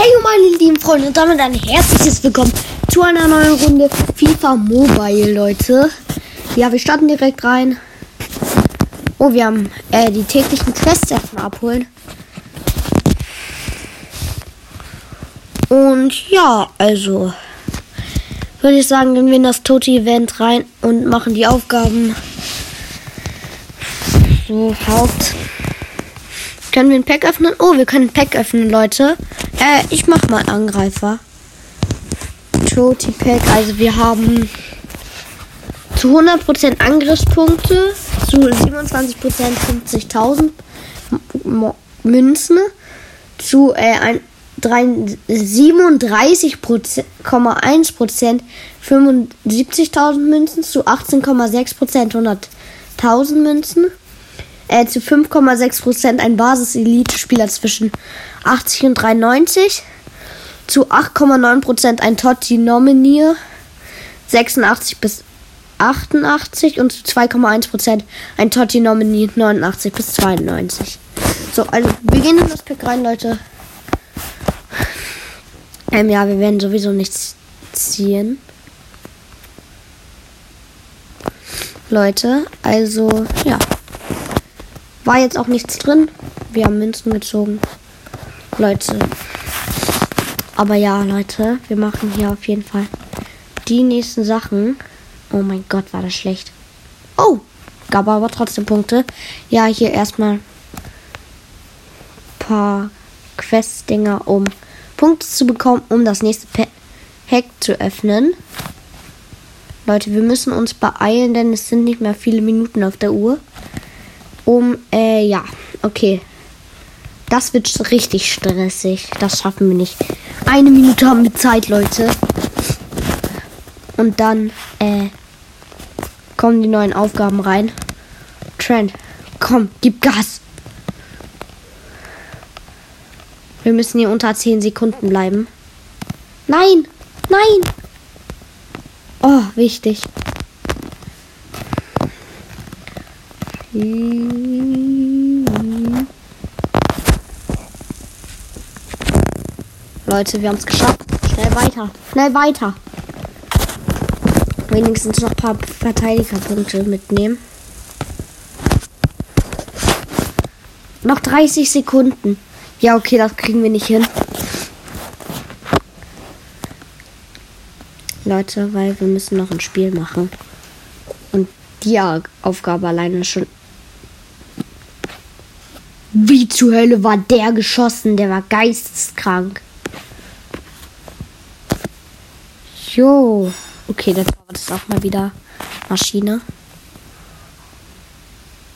Hey meine lieben Freunde und damit ein herzliches Willkommen zu einer neuen Runde FIFA Mobile, Leute. Ja, wir starten direkt rein. Oh, wir haben äh, die täglichen Quests erstmal abholen. Und ja, also würde ich sagen, gehen wir in das Toti-Event rein und machen die Aufgaben. So, Haupt. Können wir ein Pack öffnen? Oh, wir können ein Pack öffnen, Leute. Äh, ich mach mal Angreifer. Toti Pack. Also wir haben zu 100% Angriffspunkte, zu 27% 50.000 Münzen, zu äh, ein, 37,1% 75.000 Münzen, zu 18,6% 100.000 Münzen äh, zu 5,6% ein Basis-Elite-Spieler zwischen 80 und 93. Zu 8,9% ein Totti Nominier 86 bis 88 und zu 2,1% ein Totti Nominee 89 bis 92. So, also wir gehen in das Pick rein, Leute. Ähm, ja, wir werden sowieso nichts ziehen. Leute, also, ja. War jetzt auch nichts drin. Wir haben Münzen gezogen. Leute. Aber ja, Leute, wir machen hier auf jeden Fall die nächsten Sachen. Oh mein Gott, war das schlecht. Oh, gab aber trotzdem Punkte. Ja, hier erstmal paar Quest-Dinger, um Punkte zu bekommen, um das nächste Pack zu öffnen. Leute, wir müssen uns beeilen, denn es sind nicht mehr viele Minuten auf der Uhr um, äh, ja, okay. Das wird richtig stressig. Das schaffen wir nicht. Eine Minute haben wir Zeit, Leute. Und dann, äh, kommen die neuen Aufgaben rein. Trent, komm, gib Gas. Wir müssen hier unter 10 Sekunden bleiben. Nein, nein. Oh, wichtig. Leute, wir haben es geschafft. Schnell weiter. Schnell weiter. Wenigstens noch ein paar Verteidigerpunkte mitnehmen. Noch 30 Sekunden. Ja, okay, das kriegen wir nicht hin. Leute, weil wir müssen noch ein Spiel machen. Und die Aufgabe alleine schon wie zur Hölle war der geschossen? Der war geisteskrank. Jo. Okay, dann war das auch mal wieder Maschine.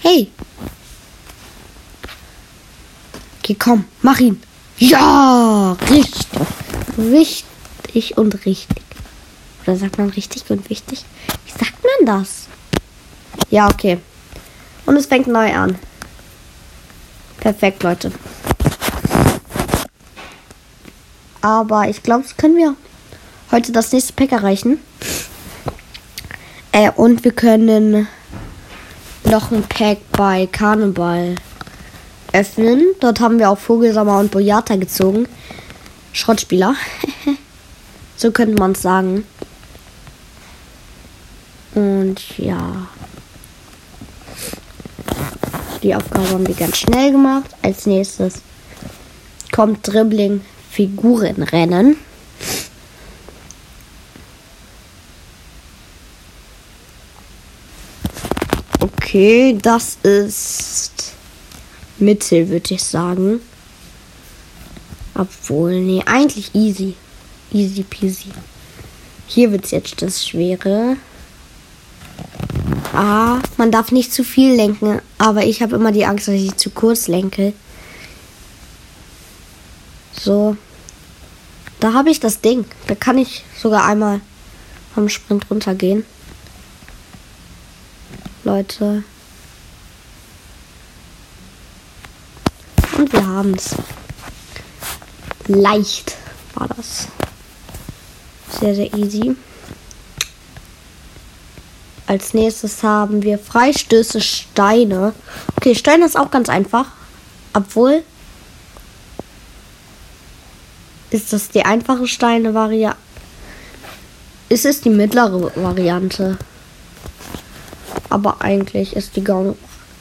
Hey. Okay, komm, mach ihn. Ja, richtig. Richtig und richtig. Oder sagt man richtig und wichtig? Wie sagt man das? Ja, okay. Und es fängt neu an. Perfekt, Leute. Aber ich glaube, das können wir heute das nächste Pack erreichen. Äh, und wir können noch ein Pack bei Karneval öffnen. Dort haben wir auch Vogelsammer und Boyata gezogen. Schrottspieler. so könnte man es sagen. Und ja. Die Aufgabe haben wir ganz schnell gemacht. Als nächstes kommt Dribbling Figurenrennen. Okay, das ist Mittel, würde ich sagen. Obwohl, nee, eigentlich easy. Easy peasy. Hier wird es jetzt das Schwere. Ah, man darf nicht zu viel lenken, aber ich habe immer die Angst, dass ich zu kurz lenke. So. Da habe ich das Ding. Da kann ich sogar einmal vom Sprint runtergehen. Leute. Und wir haben es. Leicht war das. Sehr, sehr easy. Als nächstes haben wir Freistöße Steine. Okay, Steine ist auch ganz einfach. Obwohl. Ist das die einfache Steine-Variante? Ist es die mittlere Variante? Aber eigentlich ist die Gang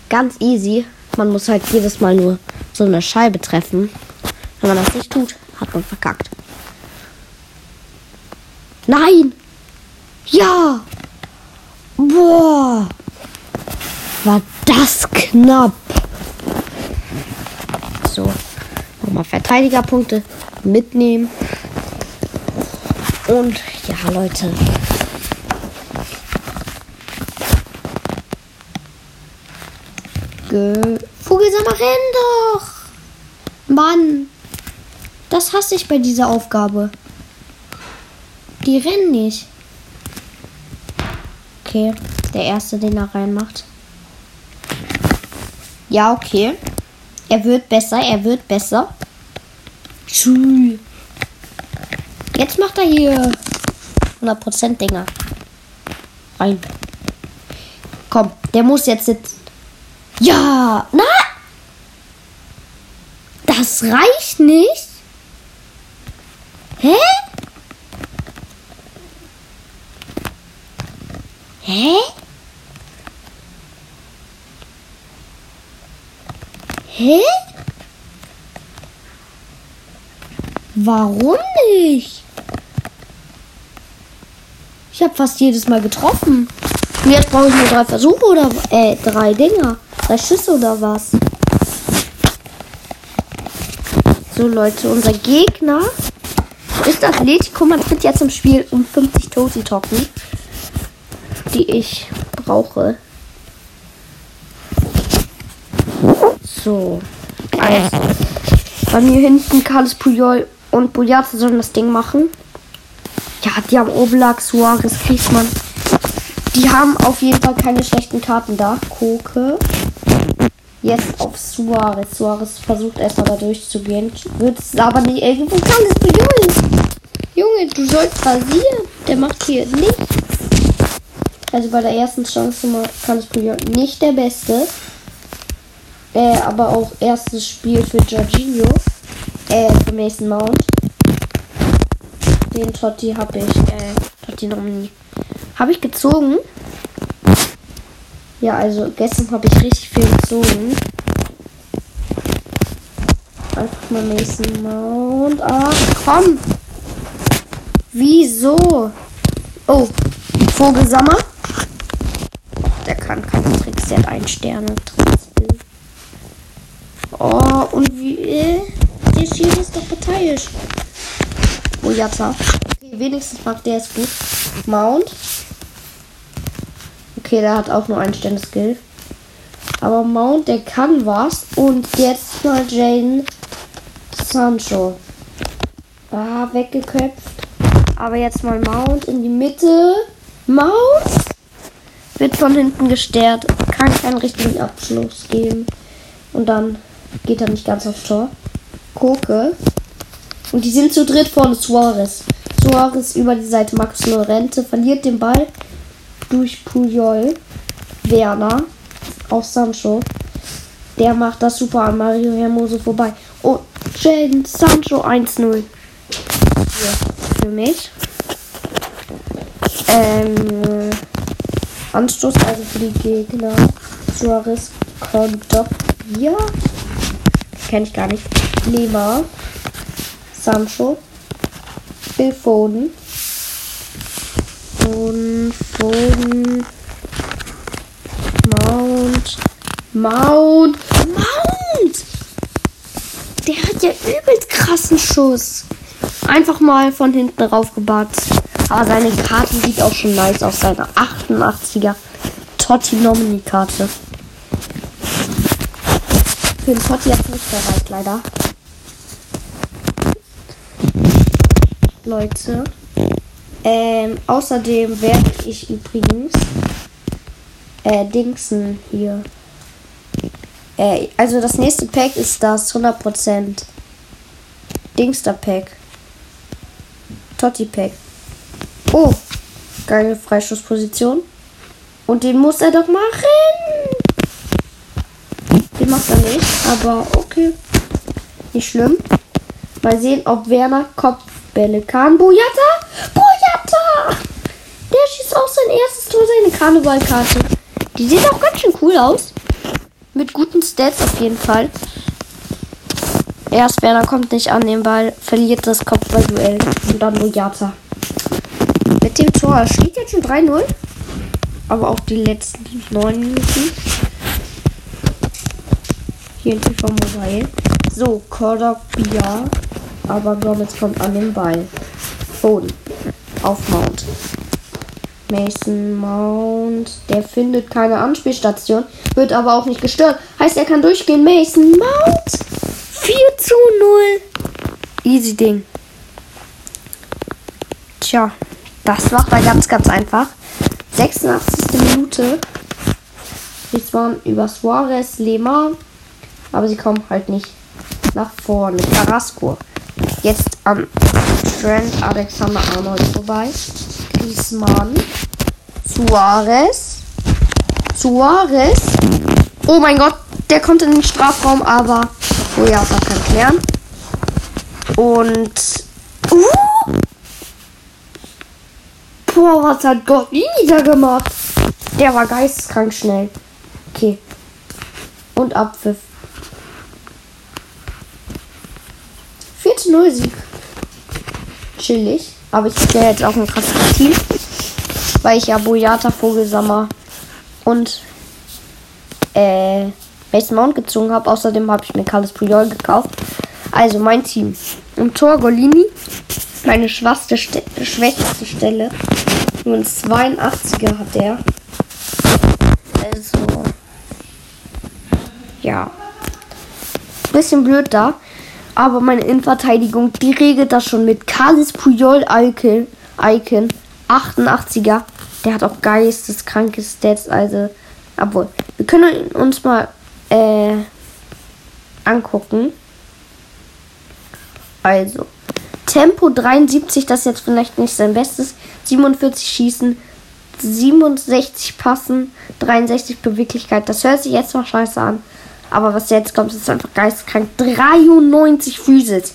ganz easy. Man muss halt jedes Mal nur so eine Scheibe treffen. Wenn man das nicht tut, hat man verkackt. Nein! Ja! Boah! War das knapp! So, nochmal Verteidigerpunkte mitnehmen. Und ja, Leute. Ge Vogelsammer, renn doch! Mann! Das hasse ich bei dieser Aufgabe. Die rennen nicht. Okay, der erste, den er reinmacht. Ja, okay. Er wird besser, er wird besser. Tschüss. Jetzt macht er hier 100% Dinger. Rein. Komm, der muss jetzt sitzen. Ja, na? Das reicht nicht. Hä? Hä? Hä? Warum nicht? Ich habe fast jedes Mal getroffen. Und jetzt brauche ich nur drei Versuche oder äh, drei Dinger. Drei Schüsse oder was? So Leute, unser Gegner ist Atletico Madrid jetzt im Spiel um 50 Tosi Token, die ich brauche. So, also bei mir hinten Carlos Puyol und Boyata sollen das Ding machen. Ja, die haben Oblak, Suarez, Griezmann. Die haben auf jeden Fall keine schlechten Karten da. Koke. Jetzt auf Suarez. Suarez versucht erstmal da durchzugehen. Wird es aber nicht irgendwo es Puyol. Junge, du sollst rasieren. Der macht hier nichts. Also bei der ersten Chance kann es Puyol nicht der Beste. Äh, aber auch erstes Spiel für Jorginho. Äh, für Mason Mount. Den Totti habe ich, äh, Totti Nomini. Habe ich gezogen. Ja, also gestern habe ich richtig viel gezogen. Einfach mal Mason Mount. Ach, komm. Wieso? Oh, Vogelsammer. Der kann keine Tricks, der hat einen Stern Oh, und wie. Äh, der Schild ist doch parteiisch. Oh, Jata. Okay, wenigstens macht der es gut. Mount. Okay, der hat auch nur ein Sterne-Skill. Aber Mount, der kann was. Und jetzt mal Jaden Sancho. Ah, weggeköpft. Aber jetzt mal Mount in die Mitte. Mount wird von hinten gestärkt. Kann keinen richtigen Abschluss geben. Und dann geht er nicht ganz aufs Tor. Koke. Und die sind zu dritt vorne Suarez. Suarez über die Seite. Marcus Lorente verliert den Ball durch Puyol. Werner auf Sancho. Der macht das super an Mario Hermoso vorbei. Und Jaden Sancho 1-0. Für mich. Ähm, Anstoß also für die Gegner. Suarez Kondogbia kenne ich gar nicht. Lima, Sancho, Phil Foden und Foden, Mount, Mount, Mount! Der hat ja übelst krassen Schuss. Einfach mal von hinten raufgebatzt. Aber seine Karte sieht auch schon nice aus. Seine 88er Totti Nomini Karte. Für den Potti hat nicht gereicht, leider. Leute. Ähm, außerdem werde ich übrigens äh, Dingsen hier. Äh, also das nächste Pack ist das 100% Dingster Pack. Totti Pack. Oh, geile Freischussposition. Und den muss er doch machen. Den macht er nicht, aber okay. Nicht schlimm. Mal sehen, ob Werner Kopfbälle kann. Boyata! Boyata! Der schießt auch sein erstes Tor, seine Karnevalkarte. Die sieht auch ganz schön cool aus. Mit guten Stats auf jeden Fall. Erst Werner kommt nicht an den Ball, verliert das Kopfballduell und dann Boyata. Mit dem Tor steht jetzt schon 3-0. Aber auch die letzten 9 Minuten. Hier in TV Mobile. So, Cordogbia. Aber Gomez kommt an den Ball. Boden. Auf Mount. Mason Mount. Der findet keine Anspielstation. Wird aber auch nicht gestört. Heißt, er kann durchgehen. Mason Mount. 4 zu 0. Easy Ding. Tja, das macht er ganz, ganz einfach. 86. Minute. Es waren über Suarez, Lema. Aber sie kommen halt nicht nach vorne. Carrasco. Jetzt am Trent Alexander Arnold vorbei. Griezmann. Suarez. Suarez. Oh mein Gott, der kommt in den Strafraum, aber oh ja, das kann klären. Und uh, Boah, was hat Gott wieder gemacht? Der war geisteskrank schnell. Okay. Und Abpfiff. 4 zu 0 Sieg. Chillig. Aber ich habe ja jetzt auch ein krasses Team. Weil ich ja Boyata, Vogelsammer und äh, Mason Mount gezogen habe. Außerdem habe ich mir Carlos Puyol gekauft. Also mein Team. Im Tor Golini. Meine schwachste, Ste schwächste Stelle. Nur ein 82er hat der. Also. Ja. Bisschen blöd da. Aber meine Innenverteidigung, die regelt das schon mit Carlos Puyol Icon. Icon. 88er. Der hat auch geisteskranke Stats. Also. Obwohl. Wir können uns mal äh, angucken. Also. Tempo 73, das ist jetzt vielleicht nicht sein Bestes. 47 Schießen, 67 Passen, 63 Beweglichkeit. Das hört sich jetzt noch scheiße an. Aber was jetzt kommt, ist einfach geistkrank. 93 Physis.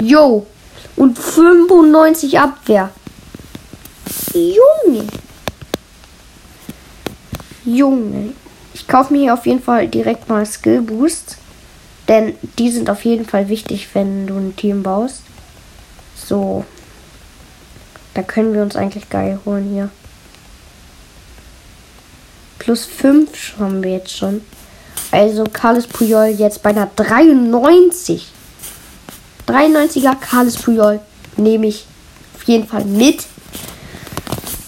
Yo. Und 95 Abwehr. Junge. Junge. Ich kaufe mir hier auf jeden Fall direkt mal Skill Boost. Denn die sind auf jeden Fall wichtig, wenn du ein Team baust. So. Da können wir uns eigentlich geil holen hier. Plus 5 haben wir jetzt schon. Also Carlos Puyol jetzt bei einer 93. 93er Carlos Puyol nehme ich auf jeden Fall mit.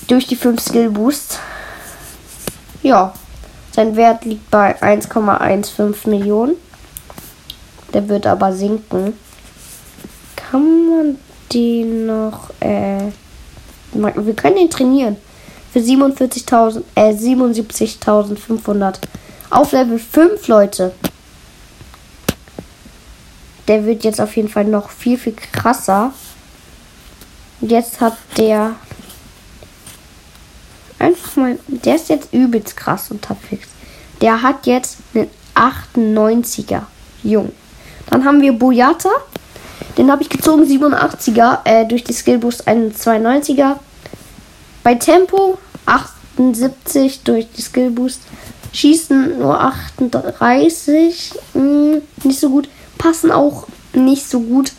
Durch die 5 Skill Boost. Ja. Sein Wert liegt bei 1,15 Millionen. Der wird aber sinken. Kann man die noch, äh, wir können den trainieren. Für 47.000, äh, 77.500. Auf Level 5, Leute. Der wird jetzt auf jeden Fall noch viel, viel krasser. Jetzt hat der einfach mal, der ist jetzt übelst krass unterwegs. Der hat jetzt einen 98er. Jung. Dann haben wir Boyata. Den habe ich gezogen, 87er, äh, durch die Skillboost einen 92er. Bei Tempo 78 durch die Skillboost. Schießen nur 38, mh, hm, nicht so gut. Passen auch nicht so gut.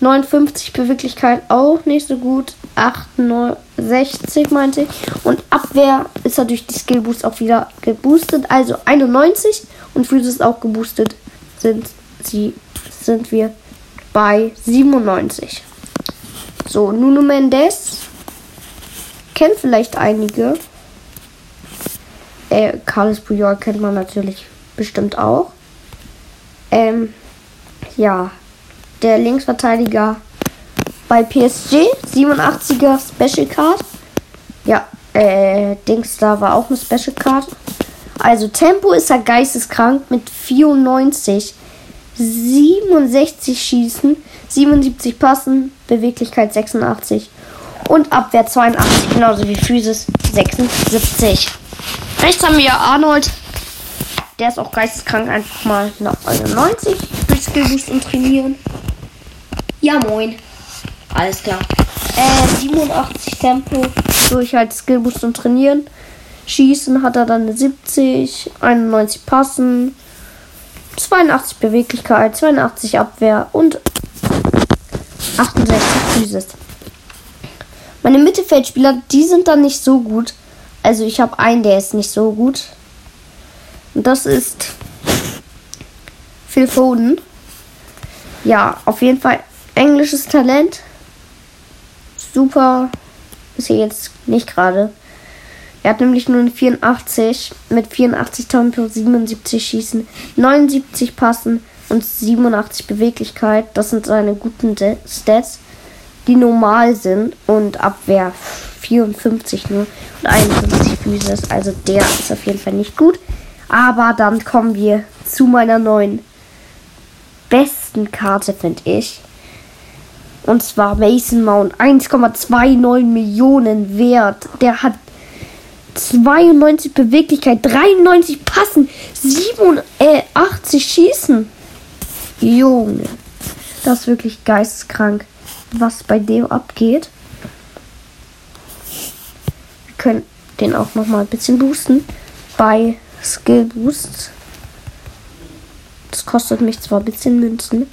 59 Beweglichkeit auch nicht so gut. 68 meinte ich. Und Abwehr ist durch die Skillboost auch wieder geboostet. Also 91 und Physis auch geboostet sind sie sind wir bei 97. So, Nuno Mendes. Kennt vielleicht einige. Äh, Carlos Puyol kennt man natürlich bestimmt auch. Ähm, ja. Der Linksverteidiger bei PSG. 87er Special Card. Ja, äh, Dings da war auch eine Special Card. Also Tempo ist er geisteskrank mit 94. 67 schießen, 77 passen, Beweglichkeit 86 und Abwehr 82, genauso wie Physis 76. Rechts haben wir Arnold. Der ist auch geisteskrank, einfach mal nach 91 durch Skillboost und trainieren. Ja, moin. Alles klar. Äh, 87 Tempo durch halt Skillboost und Trainieren. Schießen hat er dann eine 70, 91 Passen, 82 Beweglichkeit, 82 Abwehr und 68 Physis. Meine Mittelfeldspieler, die sind dann nicht so gut. Also ich habe einen, der ist nicht so gut. Und das ist Phil Foden. Ja, auf jeden Fall englisches Talent. Super. Ist hier jetzt nicht gerade. Er hat nämlich nur eine 84 mit 84 Tonnen plus 77 Schießen, 79 Passen und 87 Beweglichkeit. Das sind seine guten Stats, die normal sind. Und Abwehr 54 nur und 51 Physis. Also der ist auf jeden Fall nicht gut. Aber dann kommen wir zu meiner neuen besten Karte, finde ich. Und zwar Mason Mount. 1,29 Millionen wert. Der hat 92 Beweglichkeit, 93 Passen, 87 Schießen. Junge, das ist wirklich geisteskrank, was bei dem abgeht. Wir können den auch noch mal ein bisschen boosten bei Skill Boost. Das kostet mich zwar ein bisschen Münzen,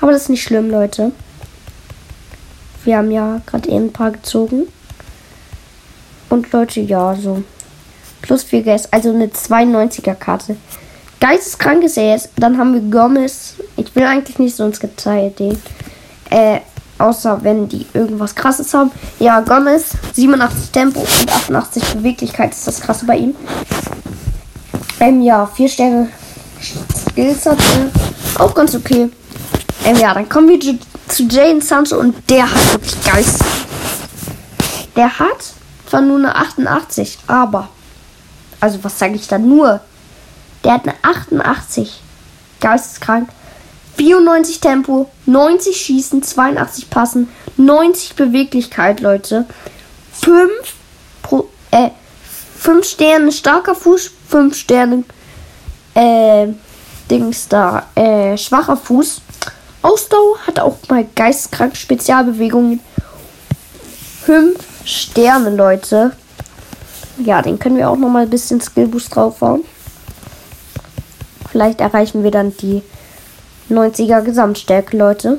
aber das ist nicht schlimm, Leute. Wir haben ja gerade eben ein paar gezogen. Und Leute, ja, so. Plus 4 Gas, also eine 92er Karte. Geisteskrank ist er jetzt. Dann haben wir Gomez. Ich will eigentlich nicht so ins Detail gehen. Äh, außer wenn die irgendwas krasses haben. Ja, Gomez, 87 Tempo und 88 Beweglichkeit ist das krasse bei ihm. Ähm, ja, 4 Sterne Skills hat er. Auch ganz okay. Ähm, ja, dann kommen wir zu Jane Sancho und der hat wirklich Geist. Der hat zwar nur eine 88, aber. Also, was sage ich da nur? Der hat eine 88. Geisteskrank. 94 Tempo, 90 Schießen, 82 Passen, 90 Beweglichkeit, Leute. 5 pro, äh, 5 Sterne starker Fuß, 5 Sterne, äh, Dings da, äh, schwacher Fuß. Ausdauer hat auch mal geisteskrank Spezialbewegungen. 5 Sterne, Leute. Ja, den können wir auch noch mal ein bisschen Skillboost draufhauen. Vielleicht erreichen wir dann die 90er Gesamtstärke, Leute.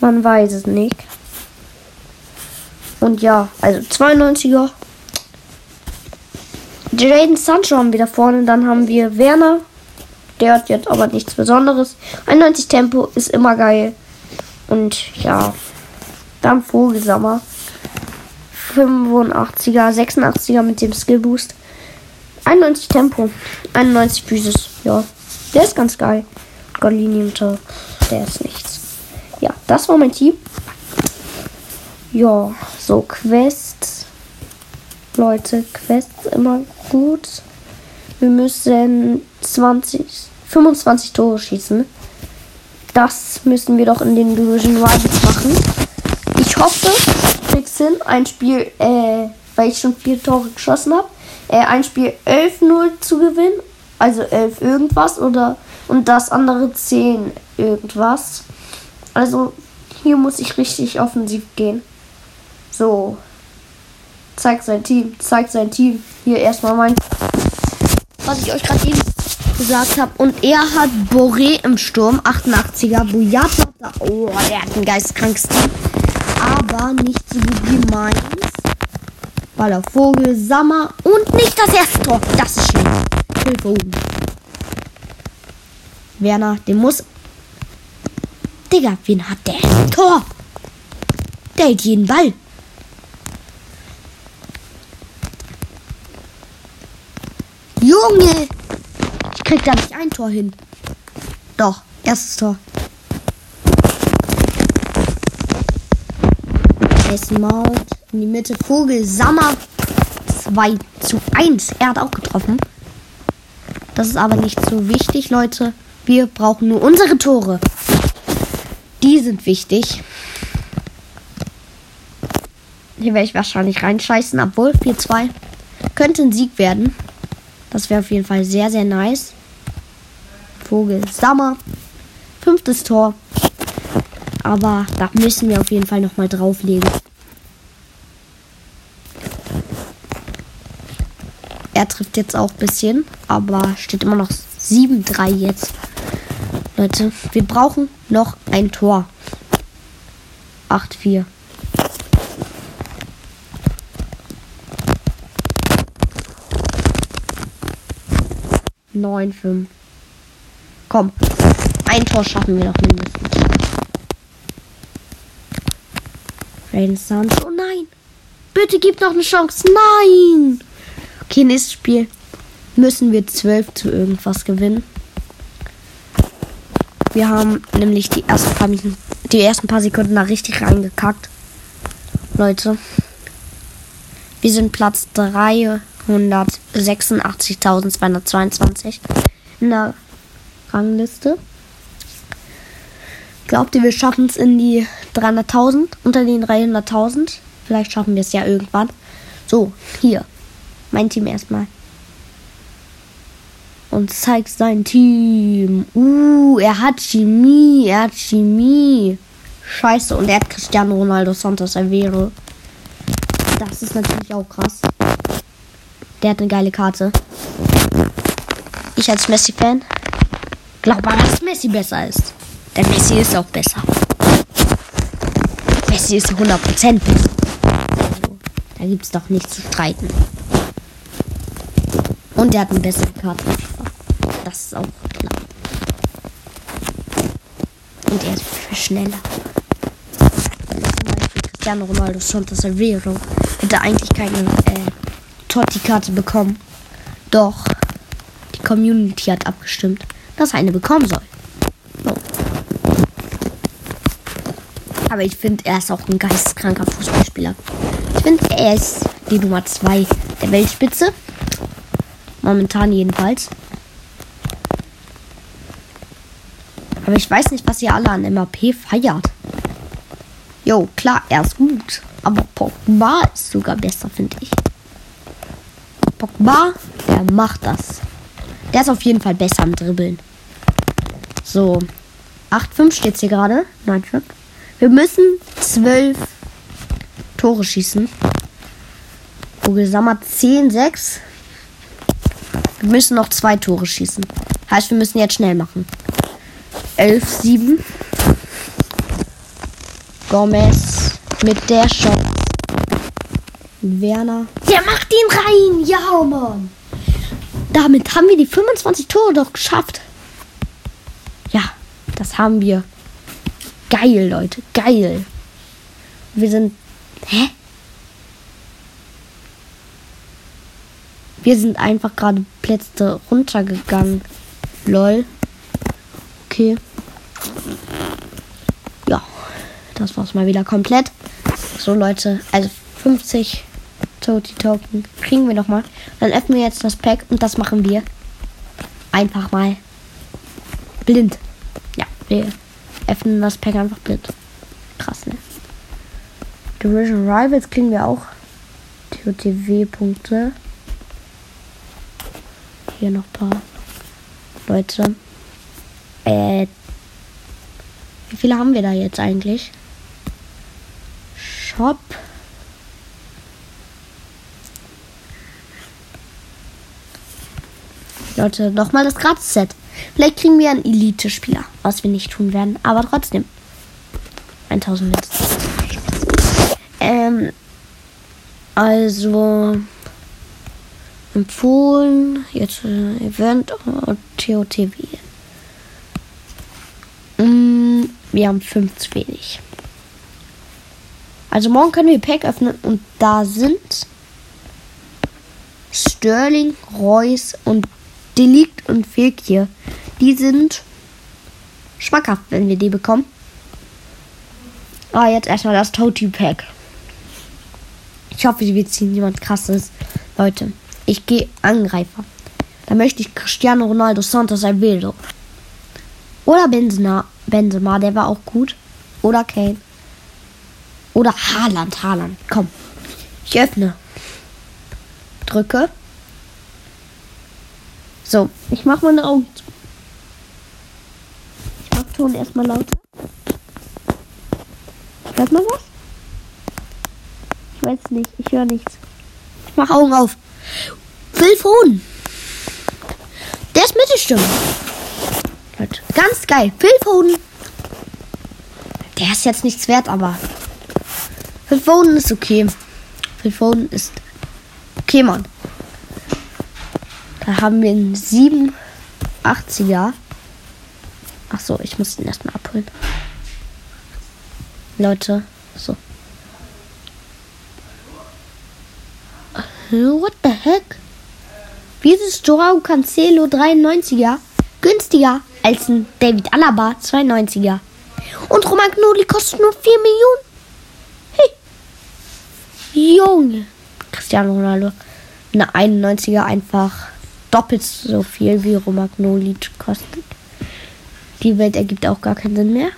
Man weiß es nicht. Und ja, also 92er. Jaden Sancho haben wir da vorne. Dann haben wir Werner. Der hat jetzt aber nichts Besonderes. 91 Tempo ist immer geil. Und ja, dann Vogelsammer. 85er, 86er mit dem Skill Boost. 91 Tempo, 91 Physis. Ja, der ist ganz geil. Golini unter, der ist nichts. Ja, das war mein Team. Ja, so Quests. Leute, Quests immer gut. Wir müssen 20, 25 Tore schießen. Das müssen wir doch in den Division Rivals machen. Ich hoffe, krieg's hin, ein Spiel, äh, weil ich schon vier Tore geschossen habe, äh, ein Spiel 11-0 zu gewinnen. Also 11 irgendwas oder und das andere 10 irgendwas. Also hier muss ich richtig offensiv gehen. So. Zeigt sein Team, zeigt sein Team. Hier erstmal mein. Was ich euch gerade eben gesagt habe. Und er hat Boré im Sturm, 88er. Boyata, oh, der hat ein geistkrankes Team aber nicht so gut wie meins. Baller Vogel, Sammer und nicht das erste Tor. Das ist schlecht. Hilfe oben. Werner, den muss. Digga, wen hat der? Tor! Der hat jeden Ball. Junge! Ich krieg da nicht ein Tor hin. Doch, erstes Tor. Mason Mount in die Mitte. Vogel Sammer 2 zu 1. Er hat auch getroffen. Das ist aber nicht so wichtig, Leute. Wir brauchen nur unsere Tore. Die sind wichtig. Hier werde ich wahrscheinlich reinscheißen, obwohl 4-2 könnte ein Sieg werden. Das wäre auf jeden Fall sehr, sehr nice. Vogel Sammer. Fünftes Tor. Aber da müssen wir auf jeden Fall nochmal drauflegen. Er trifft jetzt auch ein bisschen, aber steht immer noch 7-3 jetzt. Leute, wir brauchen noch ein Tor. 8-4. Neun, fünf. Komm, ein Tor schaffen wir noch mindestens. Raiden Suns. Oh nein! Bitte gib noch eine Chance. Nein! Okay, nächstes Spiel müssen wir 12 zu irgendwas gewinnen. Wir haben nämlich die ersten paar, Minuten, die ersten paar Sekunden da richtig reingekackt. Leute. Wir sind Platz 386.222 in der Rangliste. Glaubt ihr, wir schaffen es in die 300.000? Unter den 300.000? Vielleicht schaffen wir es ja irgendwann. So, hier. Mein Team erstmal. Und zeigt sein Team. Uh, er hat Chemie. Er hat Chemie. Scheiße. Und er hat Cristiano Ronaldo Santos Aveiro. Das ist natürlich auch krass. Der hat eine geile Karte. Ich als Messi-Fan glaube aber, dass Messi besser ist. Der Messi ist auch besser. Messi ist 100% besser. Also, da gibt es doch nichts zu streiten. Und er hat eine bessere Karte. Das ist auch klar. Und er ist viel schneller. Cristiano Ronaldo Santos Aveiro hätte eigentlich keine äh, Totti-Karte bekommen. Doch die Community hat abgestimmt, dass er eine bekommen soll. So. Aber ich finde, er ist auch ein geisteskranker Fußballspieler. Ich finde, er ist die Nummer 2 der Weltspitze. Momentan jedenfalls. Aber ich weiß nicht, was ihr alle an MAP feiert. Jo, klar, er ist gut. Aber Pogba ist sogar besser, finde ich. Pogba, der macht das. Der ist auf jeden Fall besser am Dribbeln. So. 8-5 steht hier gerade. 9-5. Wir müssen 12 Tore schießen. Wo gesammelt 10-6. Wir müssen noch zwei Tore schießen. Heißt, wir müssen jetzt schnell machen. 11-7. Gomez mit der Shot. Werner. Der macht ihn rein. Ja, Mann. Damit haben wir die 25 Tore doch geschafft. Ja, das haben wir. Geil, Leute. Geil. Wir sind. Hä? Wir sind einfach gerade Plätze runtergegangen. Lol. Okay. Ja, das war's mal wieder komplett. So, Leute, also 50 Toti Token kriegen wir noch mal. Dann öffnen wir jetzt das Pack und das machen wir einfach mal blind. Ja, wir öffnen das Pack einfach blind. Krass, ne? Division Rivals kriegen wir auch. TOTW-Punkte. Hier noch ein paar Leute. Äh. Wie viele haben wir da jetzt eigentlich? Shop. Leute, nochmal das Gratis-Set. Vielleicht kriegen wir einen Elite-Spieler, was wir nicht tun werden, aber trotzdem. 1000 Witz. Ähm, also empfohlen, jetzt äh, Event und TOTW. Wir haben fünf zu wenig. Also morgen können wir Pack öffnen und da sind Sterling, Reus und Delikt und Fekir. Die sind schmackhaft, wenn wir die bekommen. Ah, jetzt erstmal das Toti Pack. Ich hoffe, wir ziehen jemand krasses. Leute, ich gehe Angreifer. Da möchte ich Cristiano Ronaldo Santos Aveiro. Oder Benzema, Benzema, der war auch gut. Oder Kane. Oder Haaland, Haaland. Komm. Ich öffne. Drücke. So, ich mache meine Augen zu. Ich mache Ton erstmal lauter. Hört man was? Ich weiß nicht. Ich höre nichts. Ich mach Augen auf. Phil Foden. Der ist Mittelstimme. Ganz geil. Phil. Der ist jetzt nichts wert, aber Phil Foden ist okay. Phil Foden ist okay, Mann. Da haben wir einen 87er. Ach so, ich muss den erstmal abholen. Leute, so. What the heck? Wieso ist Joao Cancelo 93er günstiger als ein David Alaba 92er? Und Romagnoli kostet nur 4 Millionen? Hey. Junge. Cristiano Ronaldo. Eine 91er einfach doppelt so viel wie Romagnoli kostet. Die Welt ergibt auch gar keinen Sinn mehr.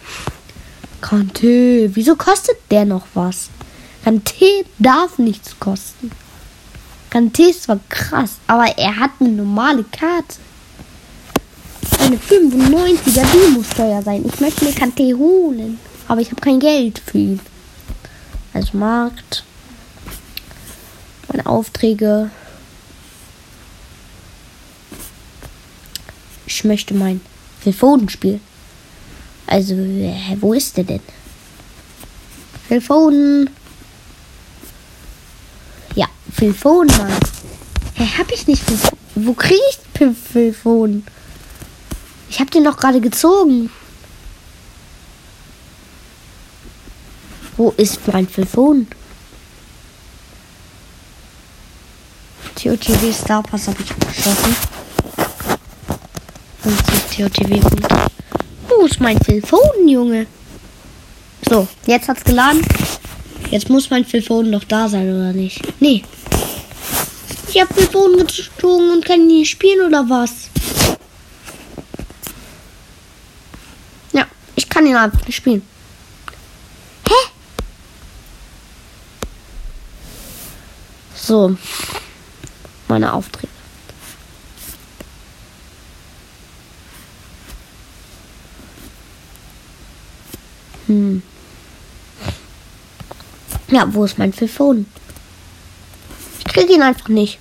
Kante, wieso kostet der noch was? Kante darf nichts kosten. Kante ist zwar krass, aber er hat eine normale Karte. Eine 95er, die muss teuer sein. Ich möchte mir Kante holen, aber ich habe kein Geld für ihn. Also Markt. Meine Aufträge. Ich möchte mein Phil Foden spielen. Also, äh, wo ist der denn? Phil Foden. Ja, Phil Foden, Mann. Hä, hab ich nicht. Wo krieg ich Phil Foden? Ich hab den doch gerade gezogen. Wo ist mein Foden? TOTW Star Pass habe ich geschossen. 50 TOTW. Wo ist mein Foden, Junge? So, jetzt hat's geladen. Jetzt muss mein Foden doch da sein, oder nicht? Nee. Ich hab Phil Foden gezogen und kann nie spielen, oder was? Ja, ich kann ihn einfach nicht spielen. Hä? So. Meine Aufträge. Hm. Ja, wo ist mein Phone? Ich krieg ihn einfach nicht.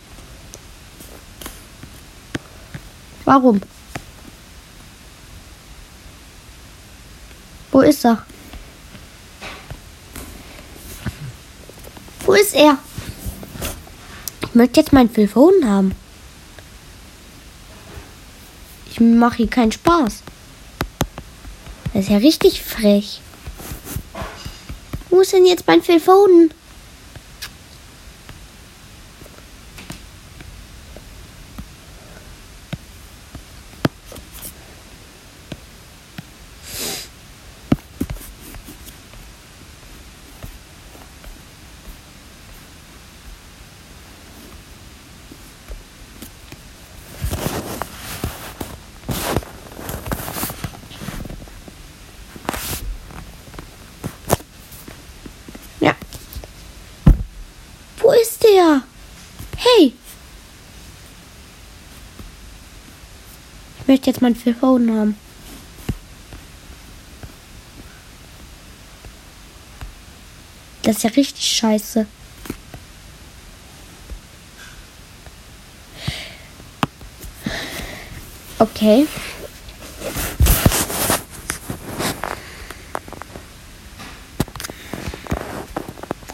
Warum? Wo ist er? Wo ist er? Ich möchte jetzt mein Phone haben. Ich mache hier keinen Spaß. Das ist ja richtig frech. Wo ist denn jetzt mein Phil Foden? Ja. Wo ist der? Hey! Ich jetzt mein Foden haben. Das ist ja richtig scheiße. Okay.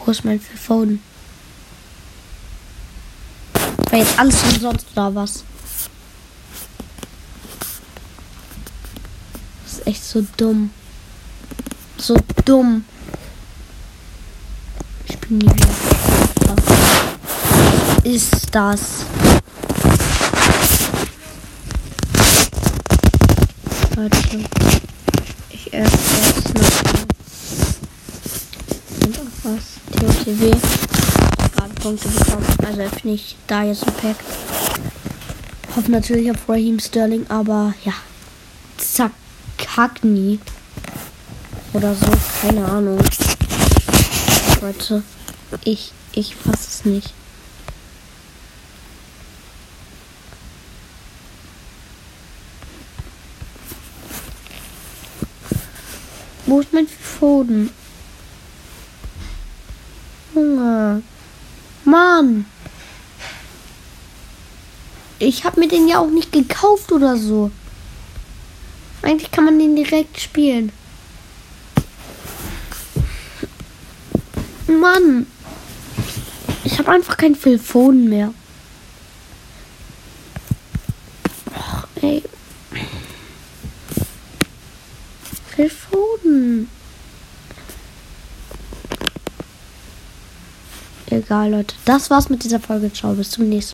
Wo ist mein Foden? War jetzt alles umsonst oder was? Das ist echt so dumm. So dumm. Ich bin nie wieder. Ist das? Warte. Ich erst jetzt noch. Und auch was. TOTW. Gerade Punkte bekommen. Also öffne ich da jetzt ein Pack. Hoffe natürlich auf Raheem Sterling, aber ja. Zakagni. Oder so. Keine Ahnung. Leute. Ich, ich fasse es nicht. Wo ist mein Foden? Junge. Mann. Ich habe mir den ja auch nicht gekauft oder so. Eigentlich kann man den direkt spielen. Mann. Ich habe einfach kein Philphon mehr. Och, ey. Philphon. Egal, Leute. Das war's mit dieser Folge. Ciao, bis zum nächsten Mal.